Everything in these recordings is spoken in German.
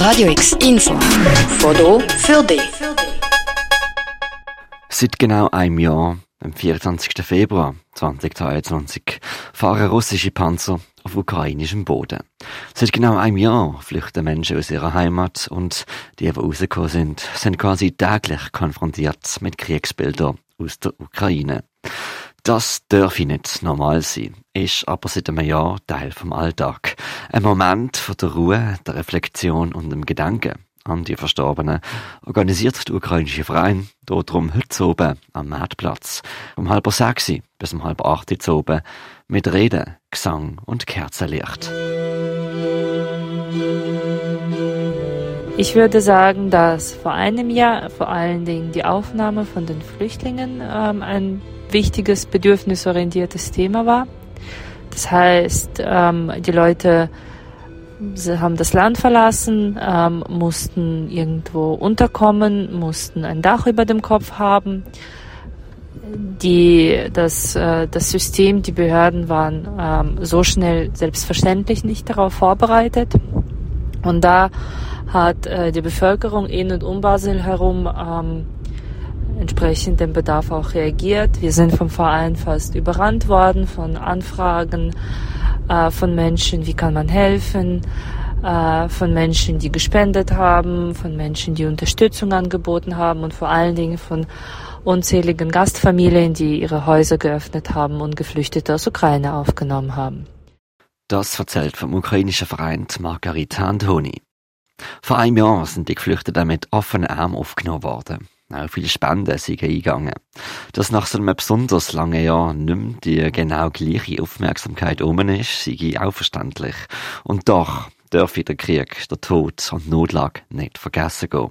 Radio X Info. Foto für dich. Seit genau einem Jahr, am 24. Februar 2022, fahren russische Panzer auf ukrainischem Boden. Seit genau einem Jahr flüchten Menschen aus ihrer Heimat und die, die rausgekommen sind, sind quasi täglich konfrontiert mit Kriegsbildern aus der Ukraine. Das dürfe nicht normal sein, ist aber seit einem Jahr Teil vom Alltag. Ein Moment von der Ruhe, der Reflexion und dem Gedanken an die Verstorbenen organisiert der ukrainische Verein darum heute oben am Marktplatz um halb sechs bis um halb acht oben mit Reden, Gesang und Kerzenlicht. Ich würde sagen, dass vor einem Jahr vor allen Dingen die Aufnahme von den Flüchtlingen ähm, ein wichtiges bedürfnisorientiertes Thema war. Das heißt, ähm, die Leute haben das Land verlassen, ähm, mussten irgendwo unterkommen, mussten ein Dach über dem Kopf haben. Die, das, äh, das System, die Behörden waren ähm, so schnell selbstverständlich nicht darauf vorbereitet. Und da hat äh, die Bevölkerung in und um Basel herum ähm, entsprechend dem Bedarf auch reagiert. Wir sind vom Verein fast überrannt worden von Anfragen äh, von Menschen, wie kann man helfen, äh, von Menschen, die gespendet haben, von Menschen, die Unterstützung angeboten haben und vor allen Dingen von unzähligen Gastfamilien, die ihre Häuser geöffnet haben und Geflüchtete aus Ukraine aufgenommen haben. Das erzählt vom ukrainischen Verein Margarita Antoni. Vor einem Jahr sind die Geflüchteten mit offenen Armen aufgenommen worden. Auch viele Spenden sind eingegangen. Dass nach so einem besonders langen Jahr nicht mehr die genau gleiche Aufmerksamkeit um ist, sei auch verständlich. Und doch dürfe der Krieg, der Tod und Notlage nicht vergessen gehen.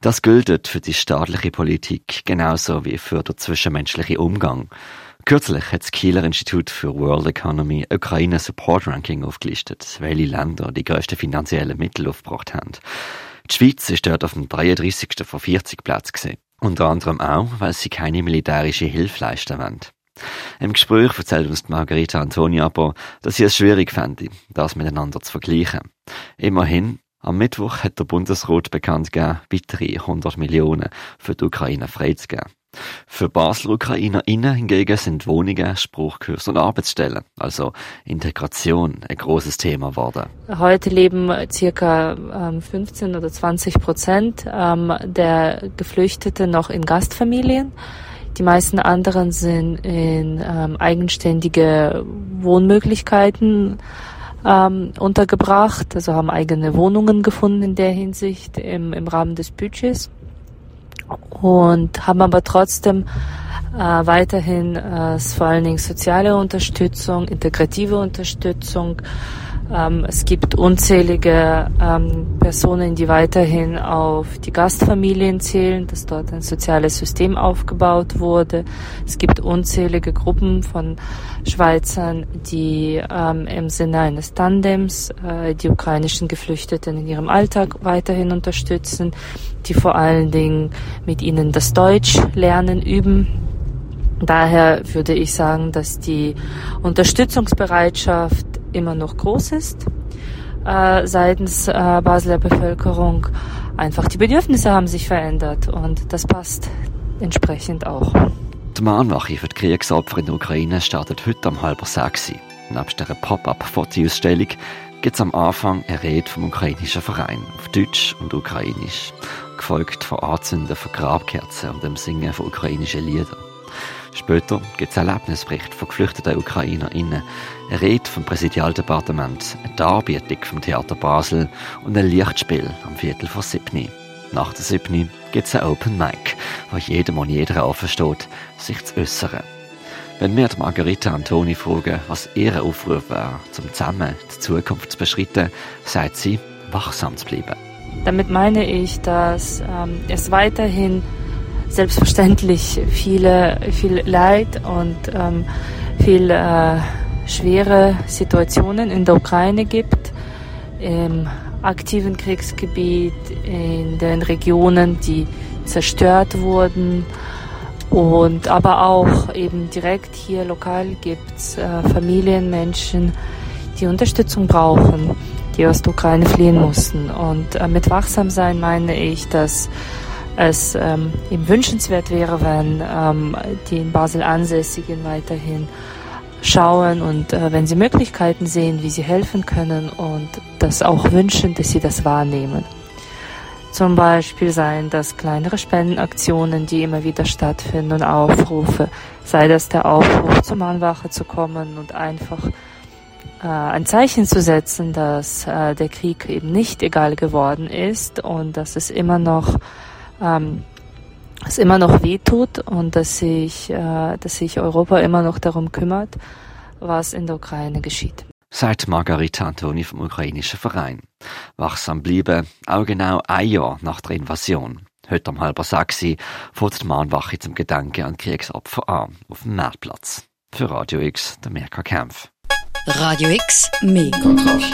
Das gilt für die staatliche Politik genauso wie für den zwischenmenschlichen Umgang. Kürzlich hat das Kieler Institut für World Economy Ukraine Support Ranking aufgelistet, welche Länder die grössten finanziellen Mittel aufgebracht haben. Die Schweiz ist dort auf dem 33. von 40 Plätzen gesehen. Unter anderem auch, weil sie keine militärische Hilfe leisten wollen. Im Gespräch erzählt uns Margarita Antoni aber, dass sie es schwierig fände, das miteinander zu vergleichen. Immerhin, am Mittwoch hat der Bundesrat bekannt gegeben, weitere 100 Millionen für die Ukraine freizugeben. Für Basler UkrainerInnen hingegen sind Wohnungen, Spruchkurse und Arbeitsstellen, also Integration, ein großes Thema geworden. Heute leben circa 15 ähm, oder 20 Prozent ähm, der Geflüchteten noch in Gastfamilien. Die meisten anderen sind in ähm, eigenständige Wohnmöglichkeiten untergebracht, also haben eigene Wohnungen gefunden in der Hinsicht im, im Rahmen des Budgets und haben aber trotzdem äh, weiterhin äh, vor allen Dingen soziale Unterstützung, integrative Unterstützung. Ähm, es gibt unzählige ähm, Personen, die weiterhin auf die Gastfamilien zählen, dass dort ein soziales System aufgebaut wurde. Es gibt unzählige Gruppen von Schweizern, die ähm, im Sinne eines Tandems äh, die ukrainischen Geflüchteten in ihrem Alltag weiterhin unterstützen, die vor allen Dingen mit ihnen das Deutsch lernen, üben. Daher würde ich sagen, dass die Unterstützungsbereitschaft immer noch groß ist äh, seitens äh, Basler Bevölkerung. Einfach die Bedürfnisse haben sich verändert und das passt entsprechend auch. Die Mahnwache für die Kriegsopfer in der Ukraine startet heute um halb sechs. Nebst einer Pop-up-Fotoausstellung gibt es am Anfang eine Rede vom ukrainischen Verein auf Deutsch und Ukrainisch, gefolgt von Anzünden von Grabkerzen und dem Singen von ukrainischen Liedern. Später gibt es einen Erlebnisbericht von geflüchteten UkrainerInnen, eine Rede vom Präsidialdepartement, eine Darbietung vom Theater Basel und ein Lichtspiel am Viertel vor siebni. Nach der siebni gibt es ein Open Mic, wo jedem und jeder offen steht, sich zu äußern. Wenn wir die Margarita Antoni fragen, was ihr Aufruf wäre, um zusammen die Zukunft zu beschreiten, sagt sie, wachsam zu bleiben. Damit meine ich, dass ähm, es weiterhin selbstverständlich viele, viel Leid und ähm, viel äh, schwere Situationen in der Ukraine gibt, im aktiven Kriegsgebiet, in den Regionen, die zerstört wurden. Und aber auch eben direkt hier lokal gibt es äh, Familien, Menschen, die Unterstützung brauchen, die aus der Ukraine fliehen mussten. Und äh, mit Wachsamsein meine ich, dass es ähm, ihm wünschenswert wäre, wenn ähm, die in Basel Ansässigen weiterhin schauen und äh, wenn sie Möglichkeiten sehen, wie sie helfen können und das auch wünschen, dass sie das wahrnehmen. Zum Beispiel seien das kleinere Spendenaktionen, die immer wieder stattfinden und Aufrufe, sei das der Aufruf zur Mahnwache zu kommen und einfach äh, ein Zeichen zu setzen, dass äh, der Krieg eben nicht egal geworden ist und dass es immer noch ähm, es immer noch wehtut und dass sich, äh, dass sich Europa immer noch darum kümmert, was in der Ukraine geschieht. Sagt Margarita Antoni vom ukrainischen Verein. Wachsam bleiben, auch genau ein Jahr nach der Invasion. Heute um halber sechs fährt die Mahnwache zum Gedanken an Kriegsopfer an, auf dem Marktplatz. Für Radio X, der Merker Kampf. Radio X, mehr Kontrast.